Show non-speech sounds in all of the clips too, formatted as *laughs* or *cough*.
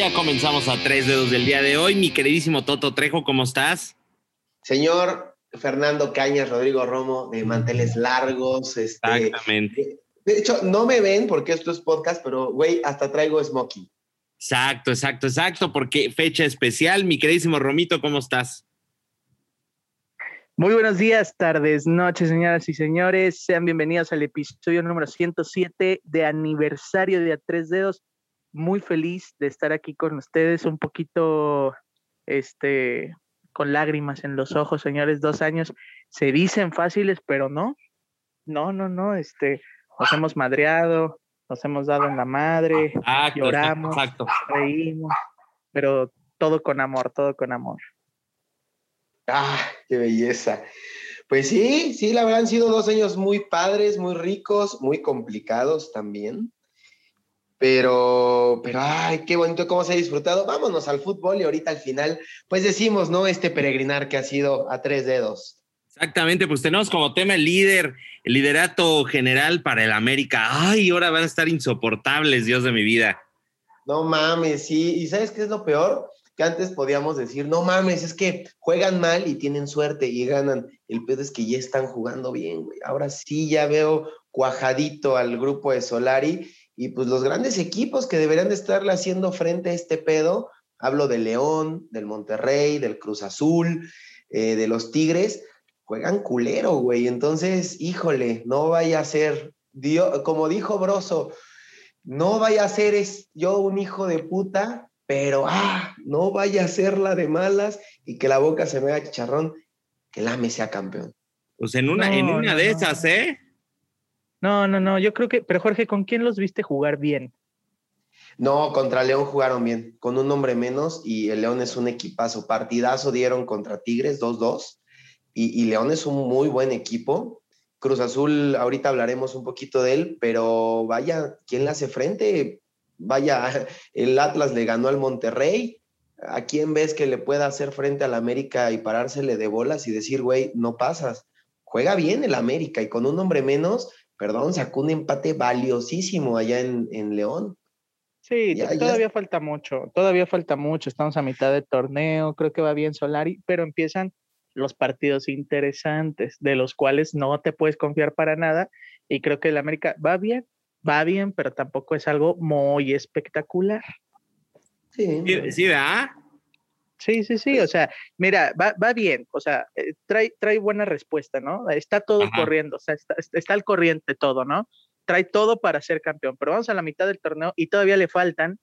ya comenzamos a tres dedos del día de hoy. Mi queridísimo Toto Trejo, ¿cómo estás? Señor Fernando Cañas, Rodrigo Romo, de manteles largos. Este, Exactamente. De hecho, no me ven porque esto es podcast, pero güey, hasta traigo smoking. Exacto, exacto, exacto, porque fecha especial. Mi queridísimo Romito, ¿cómo estás? Muy buenos días, tardes, noches, señoras y señores. Sean bienvenidos al episodio número 107 de aniversario de A Tres Dedos. Muy feliz de estar aquí con ustedes, un poquito, este, con lágrimas en los ojos, señores. Dos años se dicen fáciles, pero no, no, no, no. Este, nos hemos madreado, nos hemos dado en la madre, Exacto, lloramos, exacto. reímos, pero todo con amor, todo con amor. Ah, qué belleza. Pues sí, sí, la verdad han sido dos años muy padres, muy ricos, muy complicados también. Pero, pero, ay, qué bonito cómo se ha disfrutado. Vámonos al fútbol y ahorita al final, pues decimos, ¿no? Este peregrinar que ha sido a tres dedos. Exactamente, pues tenemos como tema el líder, el liderato general para el América. Ay, ahora van a estar insoportables, Dios de mi vida. No mames, sí. ¿Y sabes qué es lo peor? Que antes podíamos decir, no mames, es que juegan mal y tienen suerte y ganan. El pedo es que ya están jugando bien, güey. Ahora sí ya veo cuajadito al grupo de Solari y pues los grandes equipos que deberían de estarle haciendo frente a este pedo, hablo de León, del Monterrey, del Cruz Azul, eh, de los Tigres, juegan culero, güey. Entonces, híjole, no vaya a ser, Dios, como dijo Broso, no vaya a ser es, yo un hijo de puta, pero ah, no vaya a ser la de malas y que la boca se me haga chicharrón, que el AME sea campeón. Pues en una, No, en una no, de no. esas, ¿eh? No, no, no, yo creo que, pero Jorge, ¿con quién los viste jugar bien? No, contra León jugaron bien, con un hombre menos y el León es un equipazo. Partidazo dieron contra Tigres 2-2 y, León es un muy buen equipo. Cruz Azul, ahorita hablaremos un poquito de él, pero vaya, ¿quién le hace frente? Vaya, *laughs* el Atlas le ganó al Monterrey. ¿A quién ves que le pueda hacer frente al América y parársele de bolas y decir, güey, no pasas? Juega bien el América y con un hombre menos, perdón, sacó un empate valiosísimo allá en, en León. Sí, Ya, to- ya. todavía falta mucho, todavía falta mucho, estamos a mitad de torneo, creo que va bien Solari, pero empiezan los partidos interesantes, de los cuales no te puedes confiar para nada, y creo que el América va bien, va bien, pero tampoco es algo muy espectacular. Sí, Sí, sí, ¿verdad? Sí, sí, sí, o sea, mira, va, va bien, o sea, eh, trae, trae buena respuesta, ¿no? Está todo Ajá. corriendo, o sea, está, está al corriente todo, ¿no? Trae todo para ser campeón, pero vamos a la mitad del torneo y todavía le faltan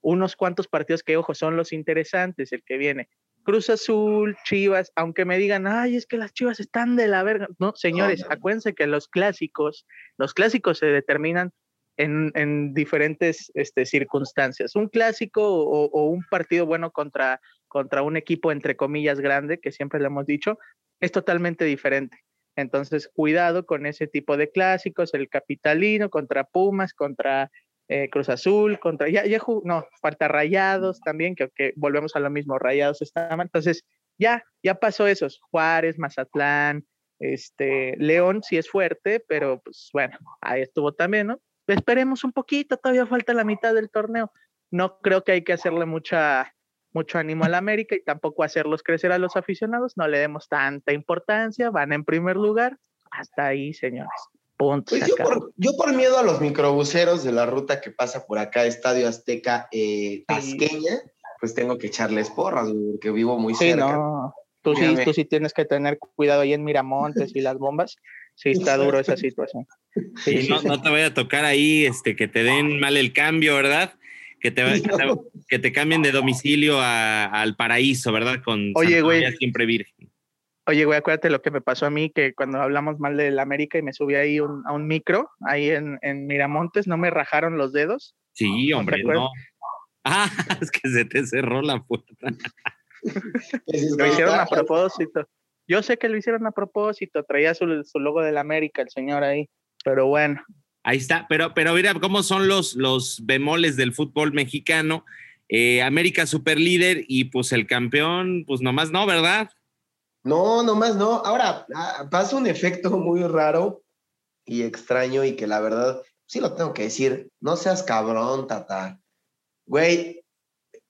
unos cuantos partidos que, ojo, son los interesantes, el que viene. Cruz Azul, Chivas, aunque me digan, ay, es que las Chivas están de la verga. No, señores, no. acuérdense que los clásicos, los clásicos se determinan en, en diferentes este, circunstancias. Un clásico o, o un partido bueno contra, contra un equipo, entre comillas, grande, que siempre le hemos dicho, es totalmente diferente. Entonces, cuidado con ese tipo de clásicos, el capitalino contra Pumas, contra eh, Cruz Azul, contra, ya, ya, no, falta Rayados también, que, volvemos a lo mismo, Rayados estaban, entonces ya, ya pasó esos, Juárez, Mazatlán, este, León sí es fuerte, pero pues bueno, ahí estuvo también, ¿no? Esperemos un poquito, todavía falta la mitad del torneo. No creo que hay que hacerle mucha, mucho ánimo al América y tampoco hacerlos crecer a los aficionados, no le demos tanta importancia, van en primer lugar, hasta ahí, señores. Punto. Pues yo por, yo por miedo a los microbuseros de la ruta que pasa por acá, Estadio Azteca eh, Tasqueña, pues tengo que echarles porras, porque vivo muy Sí, cerca. no. Tú sí, tú sí tienes que tener cuidado ahí en Miramontes y las bombas. *laughs* Sí, está duro esa situación. *laughs* Sí, Y sí, no, sí. no te vaya a tocar ahí este, que te den mal el cambio, ¿verdad? Que te, *laughs* que te, que te cambien de domicilio a- al paraíso, ¿verdad? Con Oye, güey. Siempre virgen. Oye, güey, acuérdate lo que me pasó a mí, que cuando hablamos mal del América y me subí ahí un- a un micro, ahí en, en Miramontes, no me rajaron los dedos. Sí, ¿No te hombre, no. Ah, *laughs* es que se te cerró la puerta. Lo hicieron a propósito. Yo sé que lo hicieron a propósito, traía su, su logo del América, el señor ahí, pero bueno. Ahí está, pero, pero mira cómo son los, los bemoles del fútbol mexicano. Eh, América super líder y pues el campeón, pues nomás no, ¿verdad? No, nomás no. Ahora, ah, pasa un efecto muy raro y extraño y que la verdad, sí lo tengo que decir, no seas cabrón, Tata. Güey,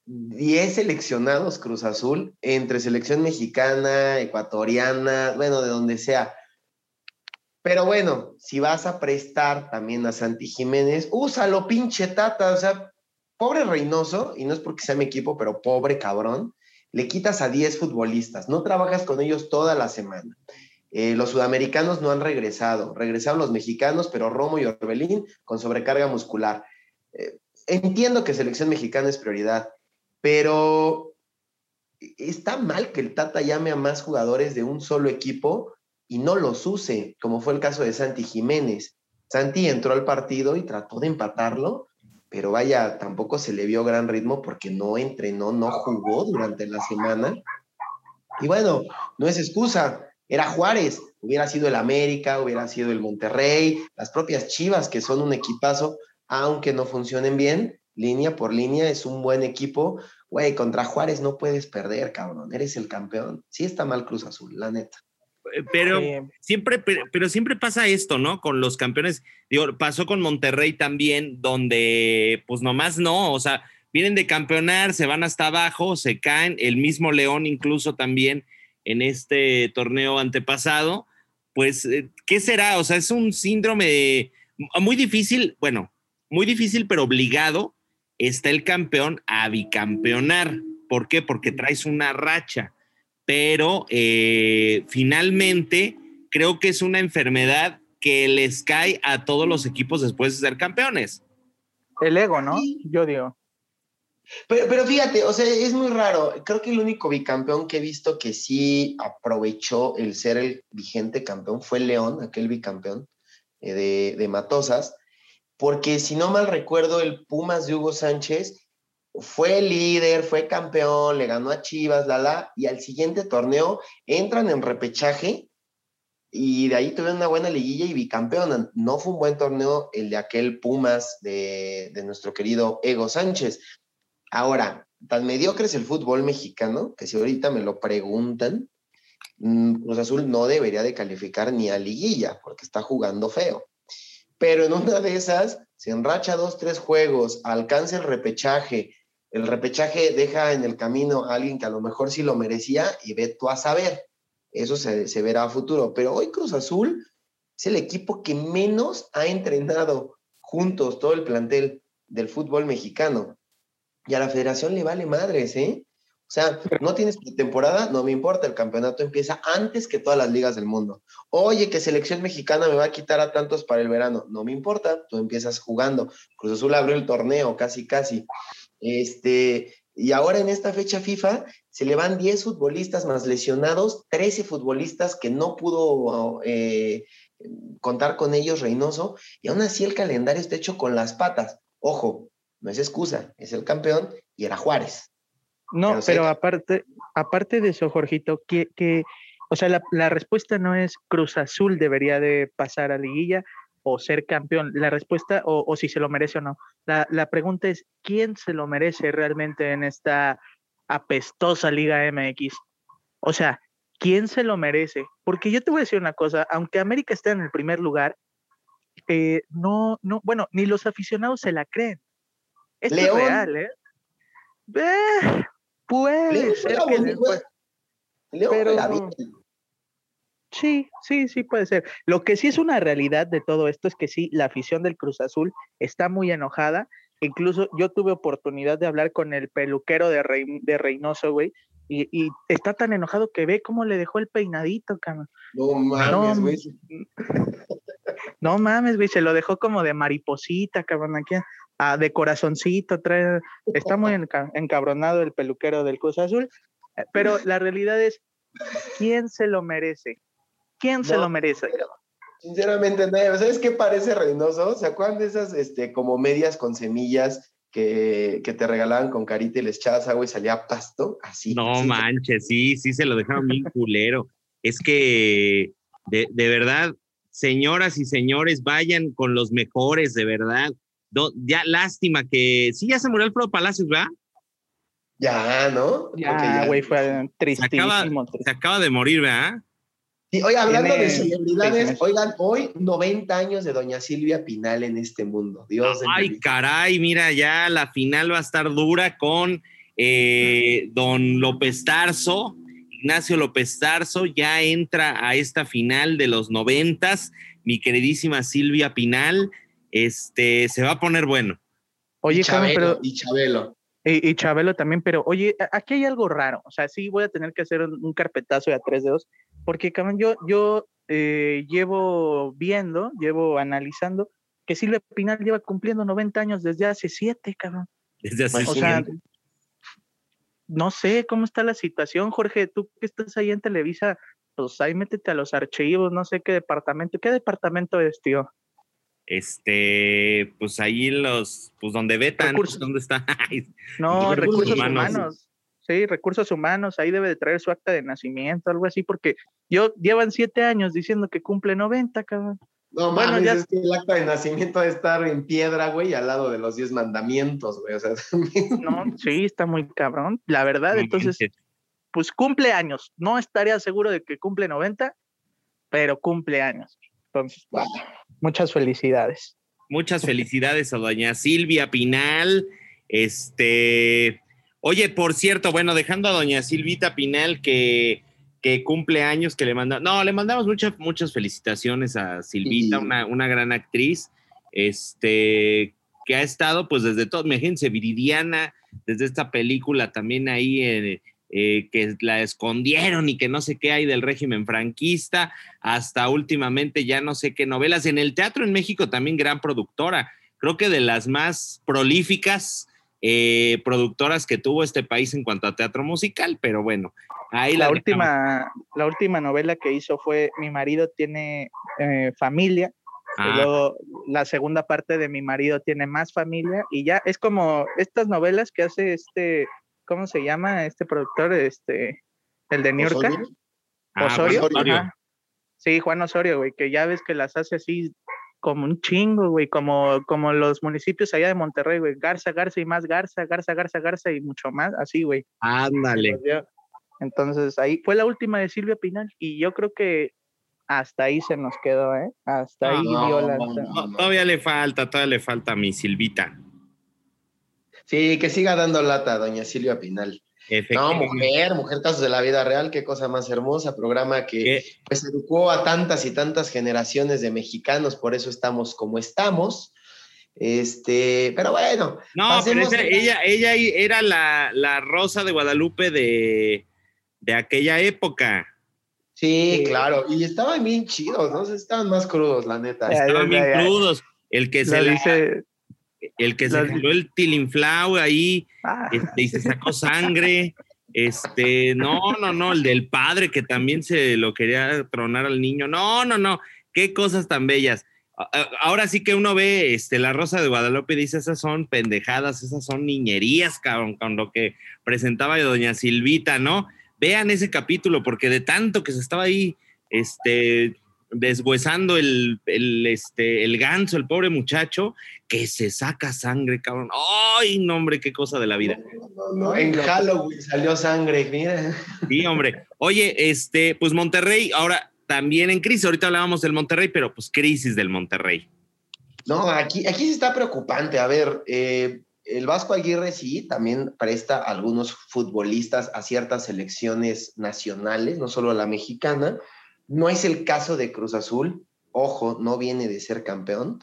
10 seleccionados Cruz Azul, entre selección mexicana, ecuatoriana, bueno, de donde sea. Pero bueno, si vas a prestar también a Santi Jiménez, úsalo, pinche tata. O sea, pobre Reynoso, y no es porque sea mi equipo, pero pobre cabrón, le quitas a 10 futbolistas, no trabajas con ellos toda la semana. Eh, los sudamericanos no han regresado, regresaron los mexicanos, pero Romo y Orbelín con sobrecarga muscular. Eh, entiendo que selección mexicana es prioridad, pero está mal que el Tata llame a más jugadores de un solo equipo y no los use, como fue el caso de Santi Jiménez. Santi entró al partido y trató de empatarlo, pero vaya, tampoco se le vio gran ritmo porque no entrenó, no jugó durante la semana. Y bueno, no es excusa, era Juárez, hubiera sido el América, hubiera sido el Monterrey, las propias Chivas, que son un equipazo, aunque no funcionen bien, línea por línea, es un buen equipo. Güey, contra Juárez no puedes perder, cabrón, eres el campeón. Sí está mal Cruz Azul, la neta. Eh, pero siempre, pero, siempre pasa esto, ¿no? Con los campeones. Digo, pasó con Monterrey también, donde pues nomás no, o sea, vienen de campeonar, se van hasta abajo, se caen, el mismo León incluso también en este torneo antepasado, pues, eh, ¿qué será? O sea, es un síndrome muy difícil, bueno, muy difícil, pero obligado, está el campeón a bicampeonar. ¿Por qué? Porque traes una racha pero eh, finalmente creo que es una enfermedad que les cae a todos los equipos después de ser campeones. El ego, ¿no? Yo digo. Pero, pero, fíjate, o sea, es muy raro. Creo que el único bicampeón que he visto que sí aprovechó el ser el vigente campeón fue León, aquel bicampeón eh, de, de Matosas. Porque si no mal recuerdo, el Pumas de Hugo Sánchez fue líder, fue campeón, le ganó a Chivas, la la, y al siguiente torneo entran en repechaje y de ahí tuvieron una buena liguilla y bicampeón. No fue un buen torneo el de aquel Pumas de, nuestro querido Ego Sánchez. Ahora, tan mediocre es el fútbol mexicano que si ahorita me lo preguntan, mm, Cruz Azul no debería de calificar ni a liguilla porque está jugando feo. Pero en una de esas, se enracha dos, tres juegos, alcanza el repechaje, el repechaje deja en el camino a alguien que a lo mejor sí lo merecía y ve tú a saber. Eso se, verá a futuro. Pero hoy Cruz Azul es el equipo que menos ha entrenado juntos todo el plantel del fútbol mexicano. Y a la federación le vale madres, ¿eh? O sea, no tienes temporada, no me importa, el campeonato empieza antes que todas las ligas del mundo. Oye, que selección mexicana me va a quitar a tantos para el verano, no me importa, tú empiezas jugando. Cruz Azul abrió el torneo, casi, casi. Este, y ahora en esta fecha FIFA se le van 10 futbolistas más lesionados, 13 futbolistas que no pudo eh, contar con ellos Reynoso, y aún así el calendario está hecho con las patas. Ojo, no es excusa, es el campeón y era Juárez. No, pero, aparte, aparte de eso, Jorgito, que, que o sea, la, la, respuesta no es Cruz Azul debería de pasar a liguilla, o ser campeón? La respuesta, o, si se lo merece o no. La, la, pregunta es, ¿quién se lo merece realmente en esta apestosa Liga MX? O sea, ¿quién se lo merece? Porque yo te voy a decir una cosa, aunque América esté en el primer lugar, eh, no, no, bueno, ni los aficionados se la creen. Esto es real, ¿eh? eh puede ser que pero, Sí, sí, sí puede ser. Lo que sí es una realidad de todo esto es que sí, la afición del Cruz Azul está muy enojada. Incluso yo tuve oportunidad de hablar con el peluquero de, de Reynoso, güey, y, está tan enojado que ve cómo le dejó el peinadito, cabrón. No mames, güey. No, *laughs* mames, güey, se lo dejó como de mariposita, cabrón, aquí, ah, de corazoncito, trae, está muy *laughs* encabronado el peluquero del Cruz Azul, eh, pero la realidad es, ¿quién se lo merece? ¿Quién se lo merece? Sinceramente, nadie. ¿Sabes qué parece Reynoso? ¿Se acuerdan de esas este, como medias con semillas que, te regalaban con carita y les echabas agua y salía pasto? Así. No manches, sí, sí se lo dejaron bien *laughs* culero. Es que, de, verdad, señoras y señores, vayan con los mejores, de verdad. Ya lástima que. Sí, ya se murió Alfredo Palacios, ¿verdad? Ya, ¿no? Ya, güey, fue tristísimo. se acaba de morir, ¿verdad? Sí, oye, hablando de celebridades, oigan, hoy 90 años de Doña Silvia Pinal en este mundo. Dios Ay, caray, mira, ya la final va a estar dura con eh, don López Tarso, Ignacio López Tarso, ya entra a esta final de los noventas. Mi queridísima Silvia Pinal, este, se va a poner bueno. Oye, y Chabelo, pero, y Chabelo. y, y Chabelo también, pero oye, aquí hay algo raro. O sea, sí voy a tener que hacer un, un carpetazo de a tres dedos, porque cabrón, yo, yo eh, llevo viendo, llevo analizando que Silvia Pinal lleva cumpliendo 90 años desde hace siete, cabrón. Desde hace O sea, no sé cómo está la situación, Jorge. Tú que estás ahí en Televisa, pues ahí métete a los archivos, no sé qué departamento. ¿Qué departamento es, tío? Este, pues ahí los, pues donde vetan, Recursos. ¿dónde está? *laughs* No, Recursos recursos humanos. humanos. Sí, recursos humanos. Ahí debe de traer su acta de nacimiento, algo así, porque yo llevan siete años diciendo que cumple 90, cabrón. No Bueno, mames, ya- es que el acta de nacimiento debe estar en piedra, güey, al lado de los diez mandamientos, güey. O sea, *laughs* también. No, sí, está muy cabrón, la verdad. Entonces, pues cumple años. No estaría seguro de que cumple 90, pero cumple años. Entonces, Wow. muchas felicidades. Muchas felicidades a doña Silvia Pinal. Este, oye, por cierto, bueno, dejando a doña Silvita Pinal que, que cumple años, que le manda, no, le mandamos muchas, muchas felicitaciones a Silvita, Sí. una, una gran actriz, este, que ha estado, pues desde todo, imagínense, Viridiana, desde esta película también ahí, eh, eh, que la escondieron y que no sé qué hay del régimen franquista, hasta últimamente ya no sé qué novelas. En el teatro en México también gran productora, creo que de las más prolíficas eh, productoras que tuvo este país en cuanto a teatro musical, pero bueno, ahí La la, última, la última novela que hizo fue Mi marido tiene eh, familia. y Ah, luego la segunda parte de Mi marido tiene más familia. Y ya es como estas novelas que hace este, ¿cómo se llama? Este productor, este, el de New York. ¿Osorio? ah, Osorio. Juan Osorio. Ajá. Sí, Juan Osorio, güey, que ya ves que las hace así como un chingo, güey, como, como los municipios allá de Monterrey, güey, Garza, Garza y más Garza, Garza, Garza, Garza y mucho más, así, güey. Ándale. Entonces ahí fue la última de Silvia Pinal y yo creo que hasta ahí se nos quedó, ¿eh? Hasta ahí No, dio la... no, no. No, todavía le falta, todavía le falta a mi Silvita. Sí, que siga dando lata, doña Silvia Pinal. No, mujer, mujer casos de la vida real, qué cosa más hermosa, programa que pues educó a tantas y tantas generaciones de mexicanos, por eso estamos como estamos. Este, pero bueno, No, pero esa- a- ella, ella era la, la Rosa de Guadalupe de, de aquella época. sí, Sí. claro, y estaban bien chidos, ¿no? Estaban más crudos, la neta. Ya, Estaban bien ya, ya. crudos. El que se, la- dice... el que se jaló el tilinflau ahí ah, este, y se sacó sangre. Este, no, no, no, el del padre que también se lo quería tronar al niño. No, no, no, qué cosas tan bellas. Ahora sí que uno ve este, la Rosa de Guadalupe y dice, esas son pendejadas, esas son niñerías, cabrón, con lo que presentaba doña Silvita, ¿no? Vean ese capítulo, porque de tanto que se estaba ahí, este, deshuesando el, el, este, el ganso, el pobre muchacho, que se saca sangre, cabrón. ¡Ay, no, hombre, qué cosa de la vida! No, no, en Halloween salió sangre, mira. Sí, hombre. Oye, este, pues Monterrey, ahora también en crisis. Ahorita hablábamos del Monterrey, pero pues crisis del Monterrey. No, aquí, aquí sí está preocupante. A ver, eh, el Vasco Aguirre sí también presta a algunos futbolistas a ciertas selecciones nacionales, no solo a la mexicana. No es el caso de Cruz Azul. Ojo, no viene de ser campeón.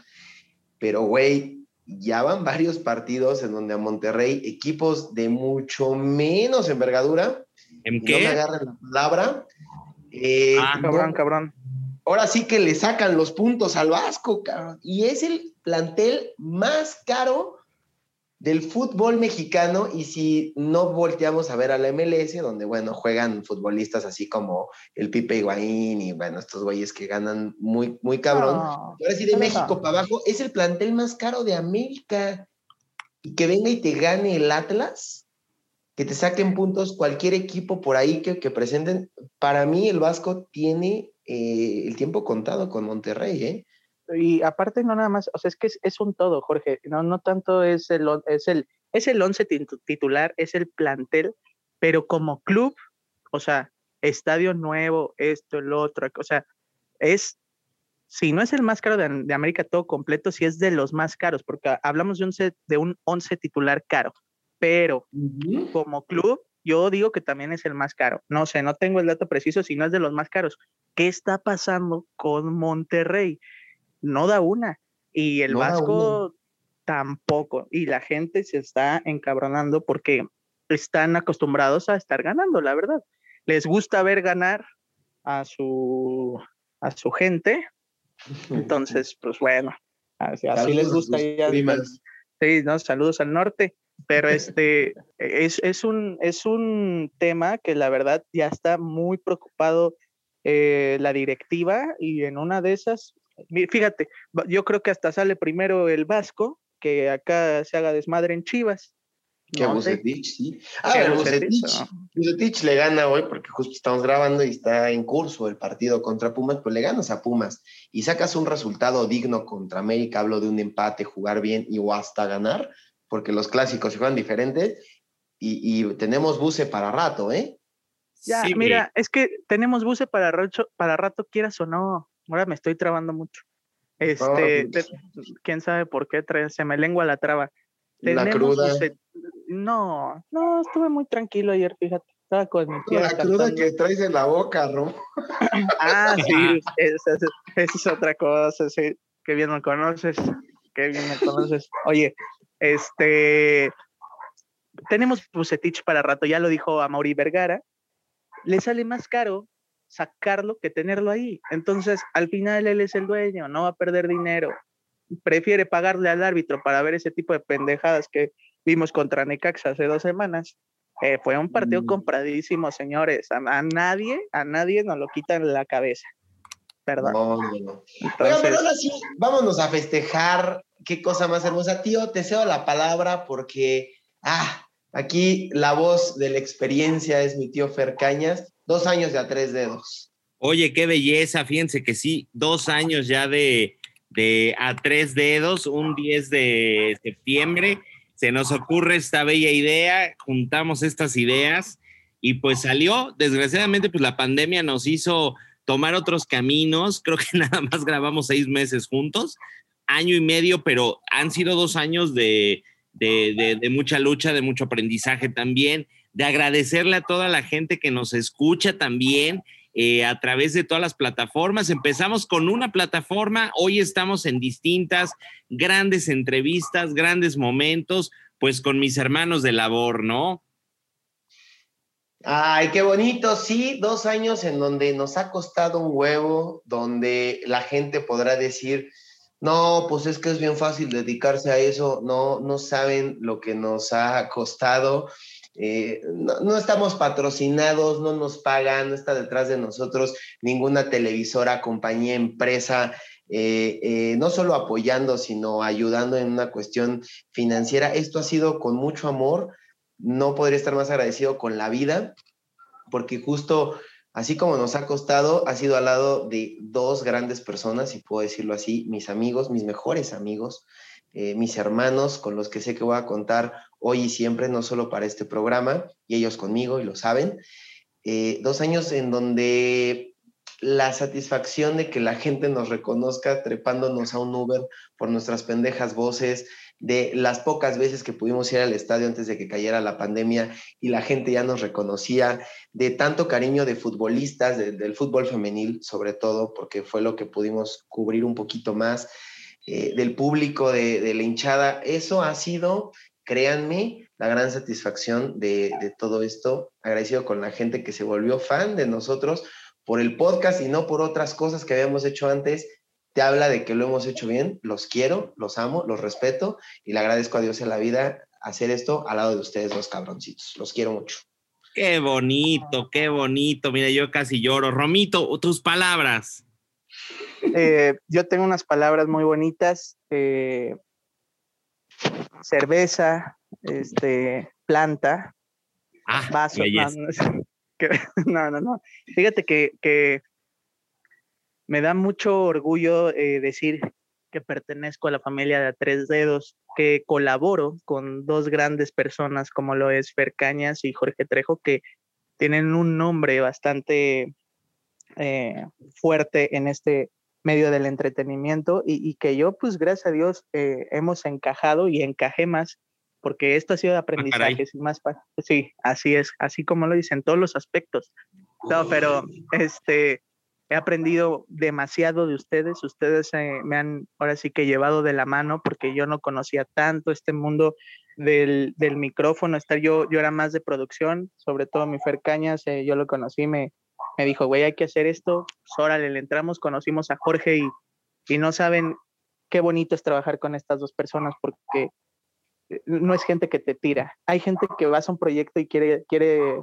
Pero, güey, ya van varios partidos en donde a Monterrey, equipos de mucho menos envergadura, ¿En y no me qué? agarran la palabra. eh, Ah, no- cabrón, cabrón. ahora sí que le sacan los puntos al Vasco, cabrón. Y es el plantel más caro del fútbol mexicano. Y si no volteamos a ver a la MLS, donde, bueno, juegan futbolistas así como el Pipe Higuaín y, bueno, estos güeyes que ganan muy, muy cabrón. Ahora sí, de. México para abajo, es el plantel más caro de América. Y que venga y te gane el Atlas, que te saquen puntos cualquier equipo por ahí que, que presenten. Para mí, el Vasco tiene eh, el tiempo contado con Monterrey, ¿eh? Y aparte no nada más, o sea, es que es, es un todo, Jorge. No, no tanto es el es el es el once titu- titular, es el plantel, pero como club, o sea, estadio nuevo, esto, el otro, o sea, es si no es el más caro de, de América todo completo, sí es de los más caros, porque hablamos de un de un once titular caro, pero como club, yo digo que también es el más caro. No sé, no tengo el dato preciso, si no es de los más caros. ¿Qué está pasando con Monterrey? No da una. Y el Vasco tampoco. Y la gente se está encabronando porque están acostumbrados a estar ganando, la verdad. Les gusta ver ganar a su, a su gente. Entonces, pues bueno, así, les gusta. sí, ¿no? Saludos al norte. Pero este es, es, un, es un tema que la verdad ya está muy preocupado eh, la directiva y en una de esas, fíjate, yo creo que hasta sale primero el Vasco que acá se haga desmadre en Chivas. Que no, sí. Ah, Bucetich, le gana hoy porque justo estamos grabando y está en curso el partido contra Pumas, pues le ganas a Pumas y sacas un resultado digno contra América, hablo de un empate, jugar bien y o hasta ganar, porque los clásicos se juegan diferentes y, tenemos buce para rato, ¿eh? Ya, mira, es que tenemos buce para rato, para rato, quieras o no. Ahora me estoy trabando mucho. Este, quién sabe por qué se me lengua la traba. la cruda. No, no, estuve muy tranquilo ayer, fíjate. Estaba con mi tía. La cruda que traes en la boca, ¿no? *clears throat* ah, sí, *laughs* esa, es otra cosa, sí. Qué bien me conoces, qué bien me conoces. Oye, este, tenemos Bucetich para rato, ya lo dijo a Mauri Vergara, le sale más caro sacarlo que tenerlo ahí. Entonces, al final él es el dueño, no va a perder dinero. Prefiere pagarle al árbitro para ver ese tipo de pendejadas que vimos contra Necaxa hace dos semanas. Eh, fue un partido mm. compradísimo, señores. A, nadie, a nadie nos lo quitan la cabeza. Perdón. No, pero ahora sí, vámonos a festejar. Qué cosa más hermosa. Tío, te cedo la palabra porque, ah, aquí la voz de la experiencia es mi tío Fer Cañas Dos años de a tres dedos. Oye, qué belleza, fíjense que sí, dos años ya de, de a tres dedos, un 10 de septiembre, se nos ocurre esta bella idea, juntamos estas ideas y pues salió, desgraciadamente pues la pandemia nos hizo tomar otros caminos, creo que *laughs* nada más grabamos seis meses juntos, año y medio, pero han sido dos años de, de, de mucha lucha, de mucho aprendizaje también de agradecerle a toda la gente que nos escucha también eh, a través de todas las plataformas. Empezamos con una plataforma, hoy estamos en distintas grandes entrevistas, grandes momentos, pues con mis hermanos de labor, ¿no? Ay, qué bonito, sí, dos años en donde nos ha costado un huevo, donde la gente podrá decir, no, pues es que es bien fácil dedicarse a eso, no, no saben lo que nos ha costado eh, no, estamos patrocinados, no nos pagan, no está detrás de nosotros ninguna televisora, compañía, empresa, eh, eh, no solo apoyando, sino ayudando en una cuestión financiera. Esto ha sido con mucho amor. No podría estar más agradecido con la vida, porque justo así como nos ha costado, ha sido al lado de dos grandes personas, si puedo decirlo así, mis amigos, mis mejores amigos, eh, mis hermanos con los que sé que voy a contar hoy y siempre, no solo para este programa, y ellos conmigo y lo saben. Eh, dos años en donde la satisfacción de que la gente nos reconozca trepándonos a un Uber por nuestras pendejas voces, de las pocas veces que pudimos ir al estadio antes de que cayera la pandemia y la gente ya nos reconocía, de tanto cariño de futbolistas, del fútbol femenil sobre todo, porque fue lo que pudimos cubrir un poquito más, eh, del público, de, la hinchada. Eso ha sido, créanme, la gran satisfacción de, todo esto. Agradecido con la gente que se volvió fan de nosotros por el podcast y no por otras cosas que habíamos hecho antes. Te habla de que lo hemos hecho bien. Los quiero, los amo, los respeto y le agradezco a Dios en la vida hacer esto al lado de ustedes, dos cabroncitos. Los quiero mucho. Qué bonito, qué bonito. Mira, yo casi lloro. Romito, tus palabras. Eh, yo tengo unas palabras muy bonitas. Eh, cerveza, este, planta, ah, vaso. *laughs* No, no, no, Fíjate que, me da mucho orgullo eh, decir que pertenezco a la familia de tres dedos, que colaboro con dos grandes personas como lo es Fer Cañas y Jorge Trejo, que tienen un nombre bastante fuerte en este medio del entretenimiento y, que yo, pues gracias a Dios, eh, hemos encajado y encajé más porque esto ha sido de Ah, aprendizaje, y más sí, así es, así como lo dicen todos los aspectos. No, pero este he aprendido demasiado de ustedes, ustedes eh, me han ahora sí que llevado de la mano porque yo no conocía tanto este mundo del, del micrófono, estar yo yo era más de producción, sobre todo mi Fer Cañas, eh, yo lo conocí, me me dijo, güey, hay que hacer esto, pues órale, le entramos, conocimos a Jorge y, y no saben qué bonito es trabajar con estas dos personas porque eh, no es gente que te tira. Hay gente que vas a un proyecto y quiere, quiere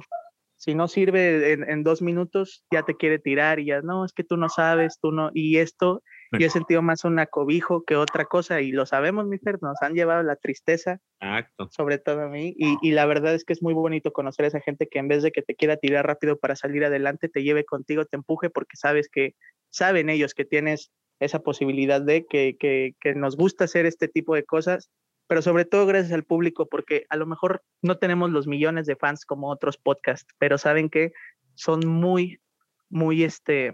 si no sirve en, en dos minutos, ya te quiere tirar y ya, no, es que tú no sabes, tú no. Y esto, yo he sentido más un acobijo que otra cosa y lo sabemos, mi Fer, nos han llevado la tristeza, Exacto. sobre todo a mí. Y, y la verdad es que es muy bonito conocer a esa gente que en vez de que te quiera tirar rápido para salir adelante, te lleve contigo, te empuje porque sabes que, saben ellos que tienes esa posibilidad de que, que, que nos gusta hacer este tipo de cosas, pero sobre todo gracias al público, porque a lo mejor no tenemos los millones de fans como otros podcasts, pero saben que son muy, muy, este,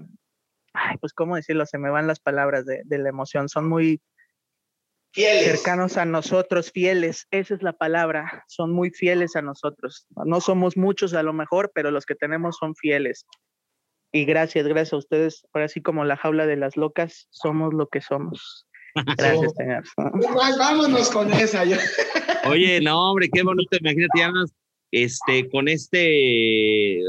ay, pues cómo decirlo, se me van las palabras de, de la emoción, son muy Fieles. cercanos a nosotros, fieles, esa es la palabra, son muy fieles a nosotros. No somos muchos a lo mejor, pero los que tenemos son fieles. Y gracias, gracias a ustedes, ahora sí como la jaula de las locas, somos lo que somos. *laughs* Gracias, señor. Pues, vámonos con esa. yo- Oye, no, hombre, qué bonito. Imagínate, ya nos- este, con este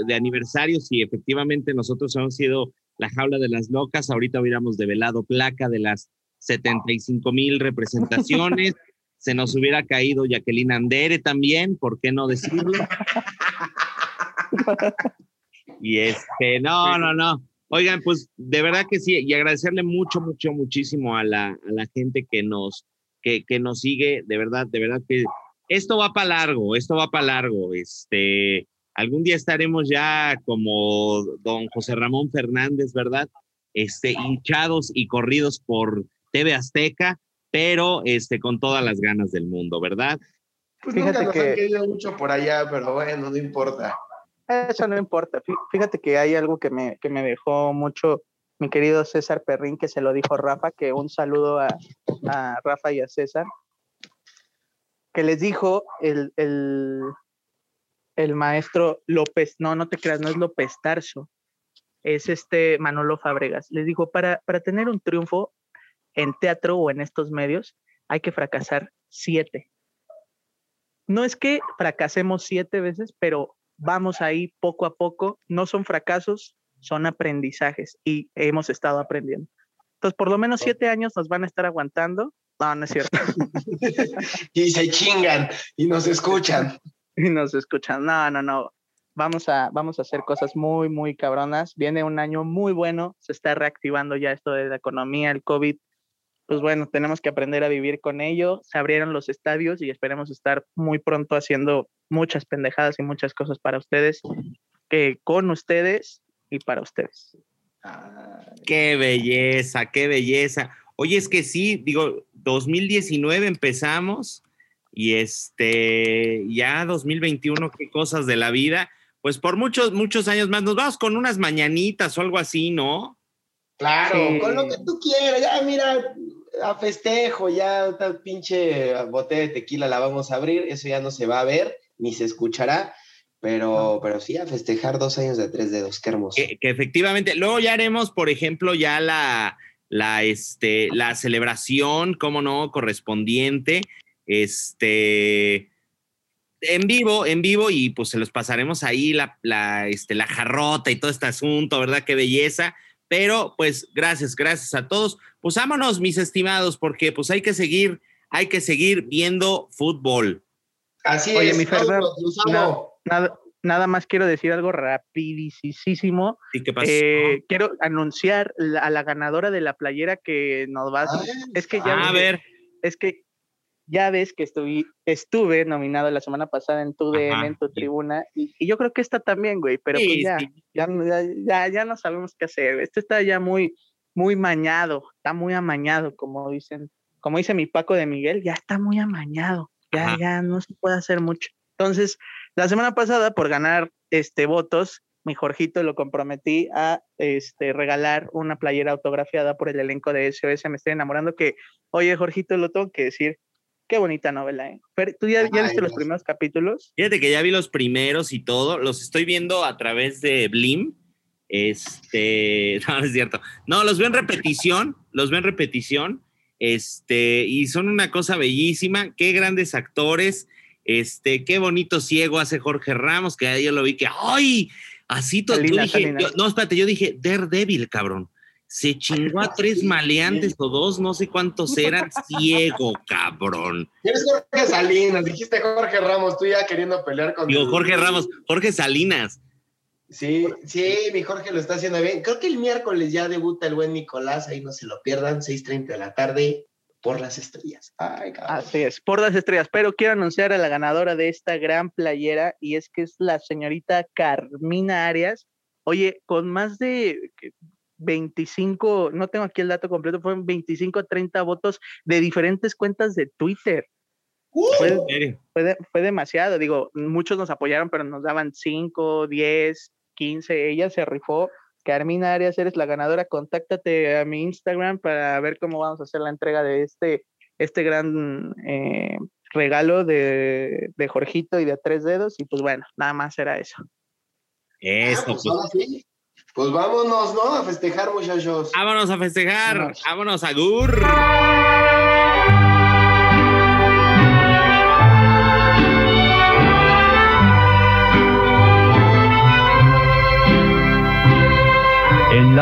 de aniversario, si efectivamente nosotros hemos sido la jaula de las locas, ahorita hubiéramos develado placa de las 75 mil representaciones. *laughs* Se nos hubiera caído Jacqueline Andere también, ¿por qué no decirlo? *laughs* Y este, no, no, no. Oigan, pues de verdad que sí, y agradecerle mucho, mucho, muchísimo a la, a la gente que nos, que, que nos sigue, de verdad, de verdad que esto va para largo, esto va para largo. Este, algún día estaremos ya como don José Ramón Fernández, ¿verdad? Este, hinchados y corridos por TV Azteca, pero este, con todas las ganas del mundo, ¿verdad? Pues Fíjate nunca nos que- han querido mucho por allá, pero bueno, no importa. Eso no importa. Fí- Fíjate que hay algo que me, que me dejó mucho mi querido César Perrín, que se lo dijo Rafa, que un saludo a, a Rafa y a César, que les dijo el, el, el maestro López, no, no te creas, no es López Tarso, es este Manolo Fabregas. Les dijo, para, para tener un triunfo en teatro o en estos medios, hay que fracasar siete. No es que fracasemos siete veces, pero vamos ahí poco a poco. No son fracasos, son aprendizajes y hemos estado aprendiendo. Entonces, por lo menos siete años nos van a estar aguantando. No, no es cierto. *laughs* Y se chingan y nos escuchan. *laughs* y nos escuchan. No, no, no. Vamos a, vamos a hacer cosas muy, muy cabronas. Viene un año muy bueno. Se está reactivando ya esto de la economía, el COVID. Pues bueno, tenemos que aprender a vivir con ello. Se abrieron los estadios y esperemos estar muy pronto haciendo muchas pendejadas y muchas cosas para ustedes, que con ustedes y para ustedes. Qué belleza, qué belleza. Oye, es que sí, digo, 2019 empezamos y este, ya 2021, qué cosas de la vida. Pues por muchos, muchos años más, nos vamos con unas mañanitas o algo así, ¿no? Claro, Sí. con lo que tú quieras. Ya, mira, a festejo, ya tal pinche botella de tequila la vamos a abrir. Eso ya no se va a ver ni se escuchará. Pero, pero sí, a festejar dos años de tres dedos. Qué hermoso. Que, que efectivamente, luego ya haremos, por ejemplo, ya la, la, este, la celebración, cómo no, correspondiente, este, en vivo, en vivo, y pues se los pasaremos ahí la, la, este, la jarrota y todo este asunto, ¿verdad? Qué belleza. Pero pues gracias, gracias a todos. Pues vámonos, mis estimados, porque pues hay que seguir, hay que seguir viendo fútbol. Así Oye, es. mi Ferber, amo. Nada, nada más quiero decir algo rapidísimo. ¿Y qué pasó? Eh, quiero anunciar la- a la ganadora de la playera que nos va a... Ay, es que ya... Ah, a ves- ver, es que ya ves que estuve, estuve nominado la semana pasada en tu DM, Ajá, en tu sí. tribuna, y, y yo creo que esta también, güey, pero Sí, pues ya, sí. ya, ya, ya, ya no sabemos qué hacer. Este está ya muy, muy mañado, está muy amañado, como dicen, como dice mi Paco de Miguel, ya está muy amañado, ya, Ajá. ya no se puede hacer mucho. Entonces, la semana pasada, por ganar este votos, mi Jorgito lo comprometí a este, regalar una playera autografiada por el elenco de SOS Me Estoy Enamorando, que, oye, Jorgito, lo tengo que decir, Qué bonita novela, ¿eh? ¿tú ya, viste los primeros capítulos? Fíjate que ya vi los primeros y todo. Los estoy viendo a través de Blim. Este, *laughs* no, no es cierto. No, los veo en repetición, los veo en repetición. Este, y son una cosa bellísima. Qué grandes actores. Este, qué bonito ciego hace Jorge Ramos, que yo lo vi que, ¡ay! Así todo. dije, no, espérate, yo dije, Daredevil, cabrón. Se chingó a tres maleantes o dos, no sé cuántos eran, *laughs* ciego, cabrón. Eres Jorge Salinas, dijiste Jorge Ramos, tú ya queriendo pelear con. Digo, Jorge Ramos, Jorge Salinas. Sí, sí, mi Jorge lo está haciendo bien. Creo que el miércoles ya debuta el buen Nicolás, ahí no se lo pierdan, 6:30 de la tarde por las estrellas. Ay, Así es, por las estrellas. Pero quiero anunciar a la ganadora de esta gran playera y es que es la señorita Carmina Arias. Oye, con más de 25, no tengo aquí el dato completo, fueron 25 30 votos de diferentes cuentas de Twitter. Fue, fue, demasiado, digo, muchos nos apoyaron, pero nos daban 5, 10, 15, ella se rifó Carmina Arias, eres la ganadora. Contáctate a mi Instagram para ver cómo vamos a hacer la entrega de este, este gran eh, regalo de, de, Jorgito y de tres dedos. Y pues bueno, nada más era eso. Eso, ah, pues, pues. pues, vámonos, ¿no? A festejar, muchachos. Vámonos a festejar. Vámonos, vámonos a Gur.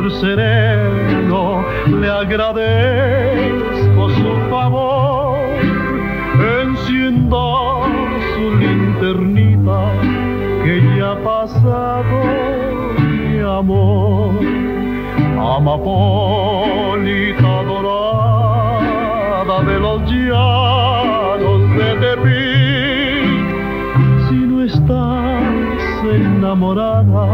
Señor sereno, le agradezco su favor. Encienda su linternita, que ya ha pasado mi amor. Amapolita dorada de los llanos de Tepic, si no estás enamorada,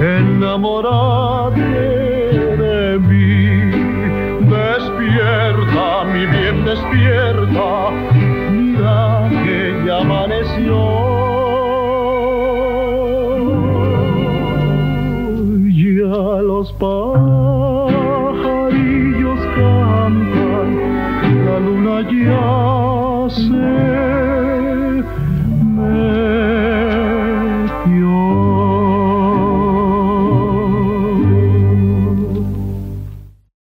enamorate de mí. Despierta, mi bien, despierta, mira que ya amaneció.